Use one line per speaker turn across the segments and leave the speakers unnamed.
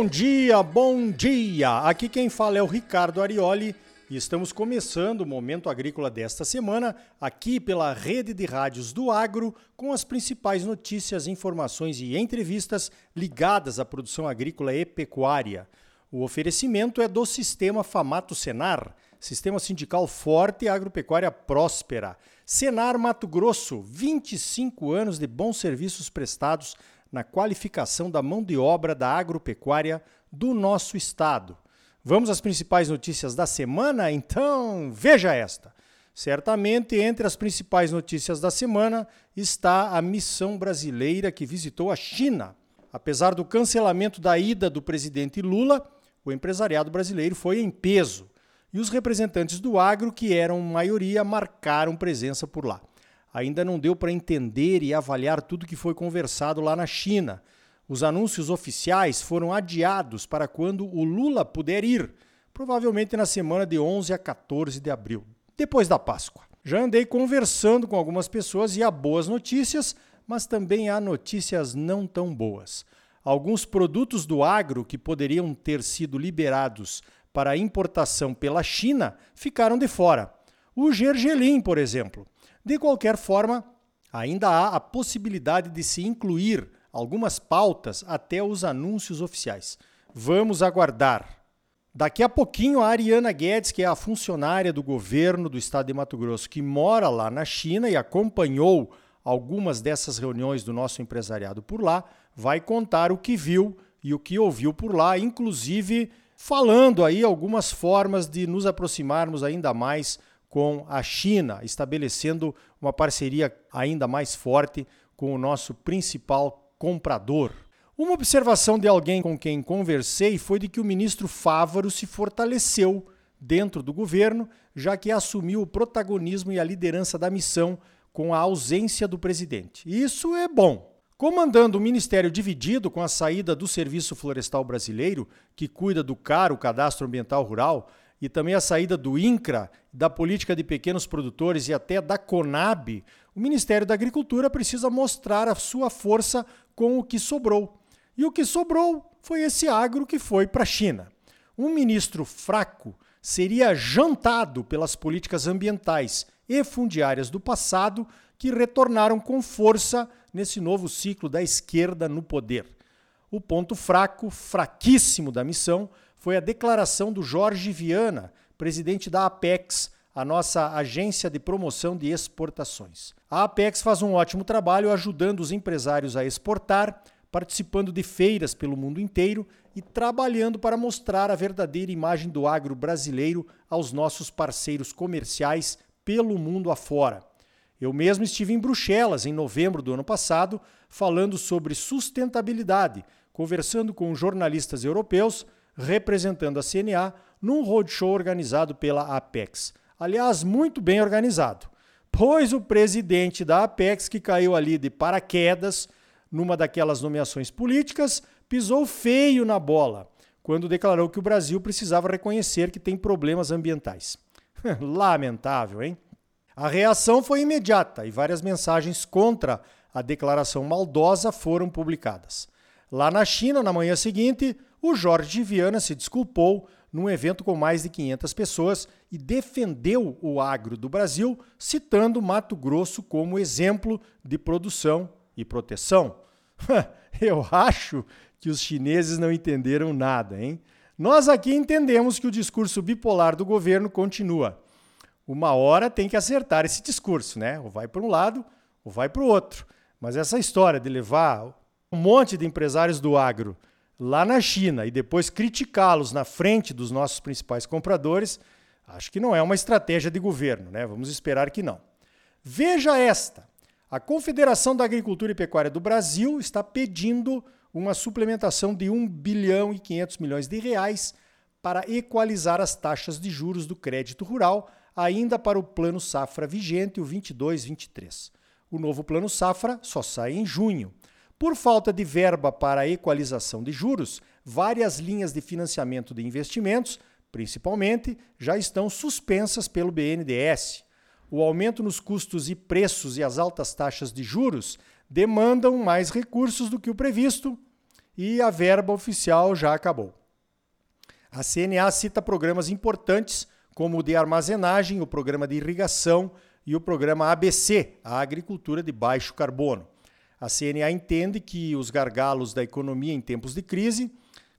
Bom dia, bom dia! Aqui quem fala é o Ricardo Arioli e estamos começando o Momento Agrícola desta semana, aqui pela rede de rádios do Agro, com as principais notícias, informações e entrevistas ligadas à produção agrícola e pecuária. O oferecimento é do Sistema Famato Senar, Sistema Sindical Forte e Agropecuária Próspera. Senar Mato Grosso, 25 anos de bons serviços prestados na qualificação da mão de obra da agropecuária do nosso estado. Vamos às principais notícias da semana? Então, veja esta. Certamente, entre as principais notícias da semana está a missão brasileira que visitou a China. Apesar do cancelamento da ida do presidente Lula, o empresariado brasileiro foi em peso e os representantes do agro, que eram maioria, marcaram presença por lá ainda não deu para entender e avaliar tudo que foi conversado lá na China. Os anúncios oficiais foram adiados para quando o Lula puder ir, provavelmente na semana de 11 a 14 de abril, depois da Páscoa. Já andei conversando com algumas pessoas e há boas notícias, mas também há notícias não tão boas. Alguns produtos do agro que poderiam ter sido liberados para importação pela China ficaram de fora. O gergelim, por exemplo. De qualquer forma, ainda há a possibilidade de se incluir algumas pautas até os anúncios oficiais. Vamos aguardar. Daqui a pouquinho, a Ariana Guedes, que é a funcionária do governo do estado de Mato Grosso, que mora lá na China e acompanhou algumas dessas reuniões do nosso empresariado por lá, vai contar o que viu e o que ouviu por lá, inclusive falando aí algumas formas de nos aproximarmos ainda mais com a China, estabelecendo uma parceria ainda mais forte com o nosso principal comprador. Uma observação de alguém com quem conversei foi de que o ministro Fávaro se fortaleceu dentro do governo, já que assumiu o protagonismo e a liderança da missão com a ausência do presidente. Isso é bom. Comandando o ministério dividido com a saída do Serviço Florestal Brasileiro, que cuida do caro cadastro ambiental rural, e também a saída do INCRA, da política de pequenos produtores e até da CONAB, o Ministério da Agricultura precisa mostrar a sua força com o que sobrou. E o que sobrou foi esse agro que foi para a China. Um ministro fraco seria jantado pelas políticas ambientais e fundiárias do passado que retornaram com força nesse novo ciclo da esquerda no poder. O ponto fraco, fraquíssimo da missão, foi a declaração do Jorge Viana, presidente da Apex, a nossa agência de promoção de exportações. A Apex faz um ótimo trabalho ajudando os empresários a exportar, participando de feiras pelo mundo inteiro e trabalhando para mostrar a verdadeira imagem do agro brasileiro aos nossos parceiros comerciais pelo mundo afora. Eu mesmo estive em Bruxelas em novembro do ano passado, falando sobre sustentabilidade, conversando com jornalistas europeus representando a CNA num roadshow organizado pela Apex. Aliás, muito bem organizado, pois o presidente da Apex, que caiu ali de paraquedas numa daquelas nomeações políticas, pisou feio na bola quando declarou que o Brasil precisava reconhecer que tem problemas ambientais. Lamentável, hein? A reação foi imediata e várias mensagens contra a declaração maldosa foram publicadas. Lá na China, na manhã seguinte, o Jorge Viana se desculpou num evento com mais de 500 pessoas e defendeu o agro do Brasil, citando Mato Grosso como exemplo de produção e proteção. Eu acho que os chineses não entenderam nada, hein? Nós aqui entendemos que o discurso bipolar do governo continua. Uma hora tem que acertar esse discurso, né? Ou vai para um lado ou vai para o outro. Mas essa história de levar um monte de empresários do agro lá na China e depois criticá-los na frente dos nossos principais compradores, acho que não é uma estratégia de governo, né? Vamos esperar que não. Veja esta: a Confederação da Agricultura e Pecuária do Brasil está pedindo uma suplementação de 1 bilhão e 500 milhões de reais para equalizar as taxas de juros do crédito rural, ainda para o Plano Safra vigente, o 22-23. O novo Plano Safra só sai em junho. Por falta de verba para a equalização de juros, várias linhas de financiamento de investimentos, principalmente, já estão suspensas pelo BNDES. O aumento nos custos e preços e as altas taxas de juros demandam mais recursos do que o previsto e a verba oficial já acabou. A CNA cita programas importantes como o de armazenagem, o programa de irrigação e o programa ABC, a agricultura de baixo carbono. A CNA entende que os gargalos da economia em tempos de crise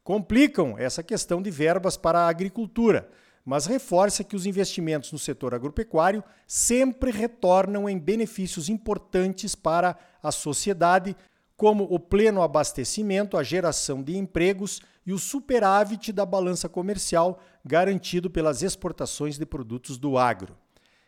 complicam essa questão de verbas para a agricultura, mas reforça que os investimentos no setor agropecuário sempre retornam em benefícios importantes para a sociedade, como o pleno abastecimento, a geração de empregos e o superávit da balança comercial garantido pelas exportações de produtos do agro.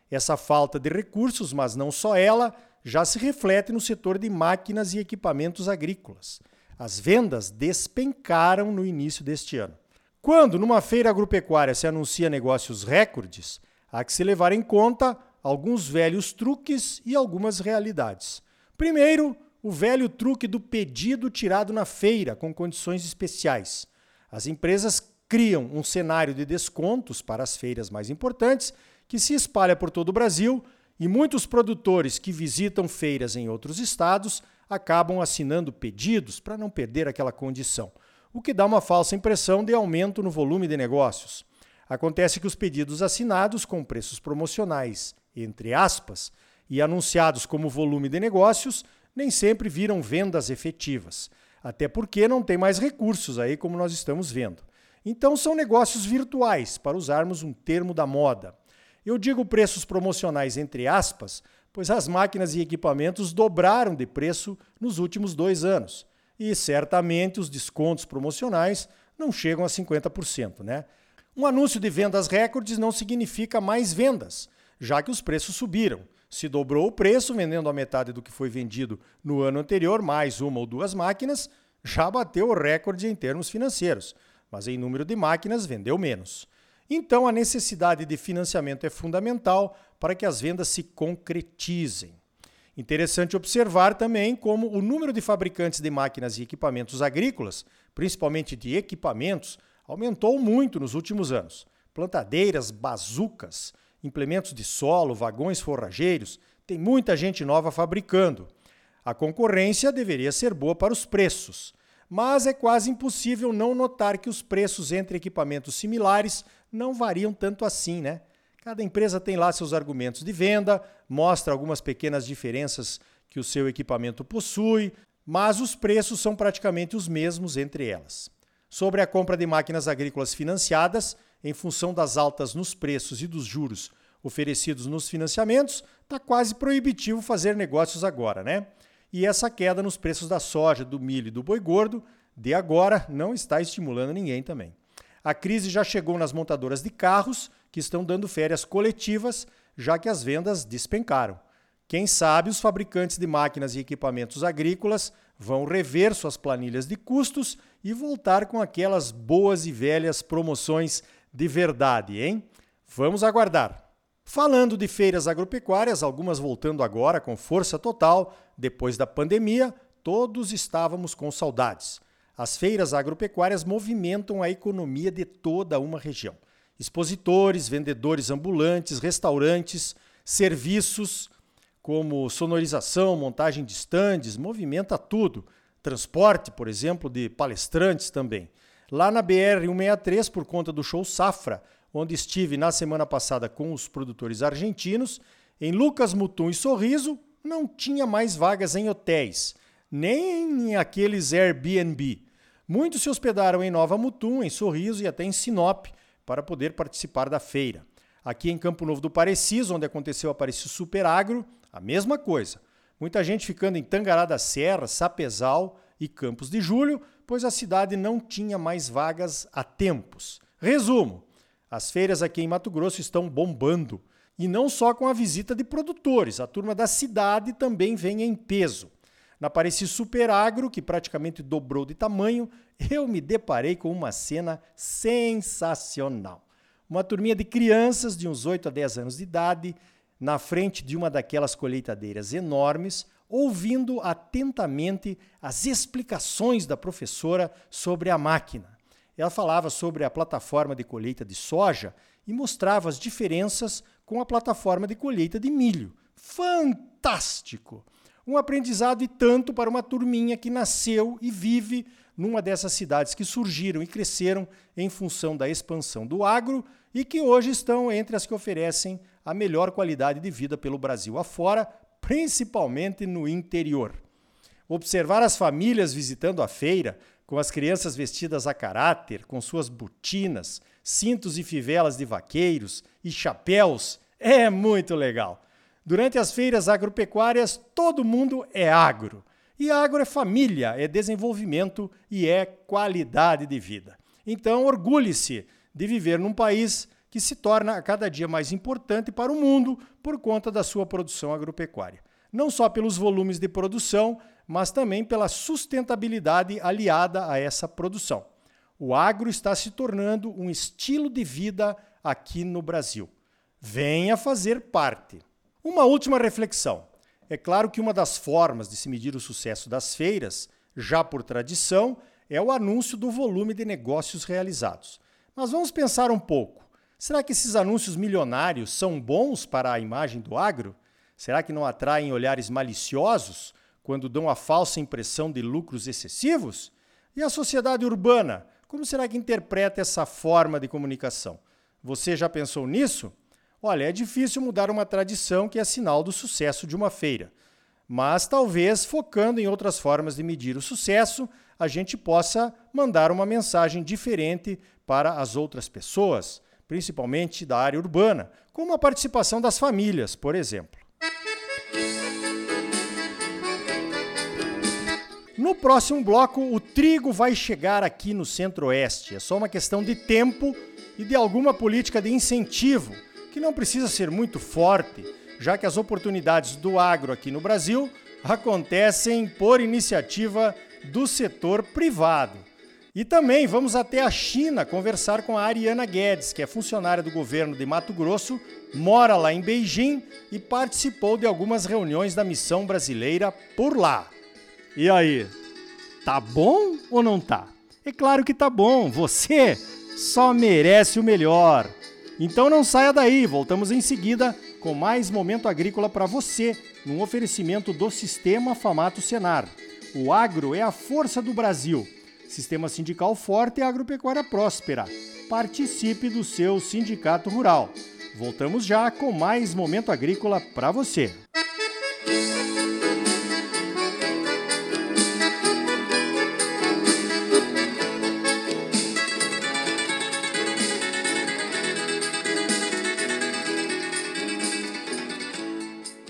Essa falta de recursos, mas não só ela, já se reflete no setor de máquinas e equipamentos agrícolas. As vendas despencaram no início deste ano. Quando numa feira agropecuária se anuncia negócios recordes, há que se levar em conta alguns velhos truques e algumas realidades. Primeiro, o velho truque do pedido tirado na feira com condições especiais. As empresas criam um cenário de descontos para as feiras mais importantes que se espalha por todo o Brasil e muitos produtores que visitam feiras em outros estados acabam assinando pedidos para não perder aquela condição o que dá uma falsa impressão de aumento no volume de negócios. Acontece que os pedidos assinados com preços promocionais, entre aspas, e anunciados como volume de negócios, nem sempre viram vendas efetivas, até porque não tem mais recursos aí, como nós estamos vendo. Então são negócios virtuais, para usarmos um termo da moda. Eu digo preços promocionais entre aspas, pois as máquinas e equipamentos dobraram de preço nos últimos dois anos e certamente os descontos promocionais não chegam a 50%, né? Um anúncio de vendas recordes não significa mais vendas, já que os preços subiram. Se dobrou o preço, vendendo a metade do que foi vendido no ano anterior, mais uma ou duas máquinas, já bateu o recorde em termos financeiros, mas em número de máquinas vendeu menos. Então a necessidade de financiamento é fundamental para que as vendas se concretizem. Interessante observar também como o número de fabricantes de máquinas e equipamentos agrícolas, principalmente de equipamentos, aumentou muito nos últimos anos. Plantadeiras, bazucas, implementos de solo, vagões forrageiros, tem muita gente nova fabricando. A concorrência deveria ser boa para os preços, mas é quase impossível não notar que os preços entre equipamentos similares não variam tanto assim, né? Cada empresa tem lá seus argumentos de venda, mostra algumas pequenas diferenças que o seu equipamento possui, mas os preços são praticamente os mesmos entre elas. Sobre a compra de máquinas agrícolas financiadas, em função das altas nos preços e dos juros oferecidos nos financiamentos, está quase proibitivo fazer negócios agora, né? E essa queda nos preços da soja, do milho e do boi gordo, de agora, não está estimulando ninguém também. A crise já chegou nas montadoras de carros que estão dando férias coletivas, já que as vendas despencaram. Quem sabe os fabricantes de máquinas e equipamentos agrícolas vão rever suas planilhas de custos e voltar com aquelas boas e velhas promoções de verdade, hein? Vamos aguardar. Falando de feiras agropecuárias, algumas voltando agora com força total, depois da pandemia, todos estávamos com saudades. As feiras agropecuárias movimentam a economia de toda uma região expositores, vendedores ambulantes, restaurantes, serviços como sonorização, montagem de estandes, movimenta tudo. Transporte, por exemplo, de palestrantes também. Lá na BR 163, por conta do show Safra, onde estive na semana passada com os produtores argentinos, em Lucas Mutum e Sorriso, não tinha mais vagas em hotéis, nem em aqueles Airbnb. Muitos se hospedaram em Nova Mutum, em Sorriso e até em Sinop, para poder participar da feira. Aqui em Campo Novo do Pareciso, onde aconteceu a Parecido Super Agro, a mesma coisa. Muita gente ficando em Tangará da Serra, Sapezal e Campos de Julho, pois a cidade não tinha mais vagas há tempos. Resumo: as feiras aqui em Mato Grosso estão bombando. E não só com a visita de produtores, a turma da cidade também vem em peso. Na Pareci Super Agro, que praticamente dobrou de tamanho, eu me deparei com uma cena sensacional. Uma turminha de crianças de uns 8 a 10 anos de idade, na frente de uma daquelas colheitadeiras enormes, ouvindo atentamente as explicações da professora sobre a máquina. Ela falava sobre a plataforma de colheita de soja e mostrava as diferenças com a plataforma de colheita de milho. Fantástico! Um aprendizado e tanto para uma turminha que nasceu e vive numa dessas cidades que surgiram e cresceram em função da expansão do agro e que hoje estão entre as que oferecem a melhor qualidade de vida pelo Brasil afora, principalmente no interior. Observar as famílias visitando a feira, com as crianças vestidas a caráter, com suas botinas, cintos e fivelas de vaqueiros e chapéus, é muito legal. Durante as feiras agropecuárias, todo mundo é agro. E agro é família, é desenvolvimento e é qualidade de vida. Então, orgulhe-se de viver num país que se torna a cada dia mais importante para o mundo por conta da sua produção agropecuária. Não só pelos volumes de produção, mas também pela sustentabilidade aliada a essa produção. O agro está se tornando um estilo de vida aqui no Brasil. Venha fazer parte. Uma última reflexão. É claro que uma das formas de se medir o sucesso das feiras, já por tradição, é o anúncio do volume de negócios realizados. Mas vamos pensar um pouco. Será que esses anúncios milionários são bons para a imagem do agro? Será que não atraem olhares maliciosos quando dão a falsa impressão de lucros excessivos? E a sociedade urbana, como será que interpreta essa forma de comunicação? Você já pensou nisso? Olha, é difícil mudar uma tradição que é sinal do sucesso de uma feira. Mas talvez, focando em outras formas de medir o sucesso, a gente possa mandar uma mensagem diferente para as outras pessoas, principalmente da área urbana, como a participação das famílias, por exemplo. No próximo bloco, o trigo vai chegar aqui no Centro-Oeste. É só uma questão de tempo e de alguma política de incentivo, que não precisa ser muito forte, já que as oportunidades do agro aqui no Brasil acontecem por iniciativa do setor privado. E também vamos até a China conversar com a Ariana Guedes, que é funcionária do governo de Mato Grosso, mora lá em Beijing e participou de algumas reuniões da missão brasileira por lá. E aí, tá bom ou não tá? É claro que tá bom, você só merece o melhor. Então não saia daí, voltamos em seguida com mais momento agrícola para você, num oferecimento do Sistema Famato Senar. O agro é a força do Brasil. Sistema sindical forte e agropecuária próspera. Participe do seu sindicato rural. Voltamos já com mais momento agrícola para você.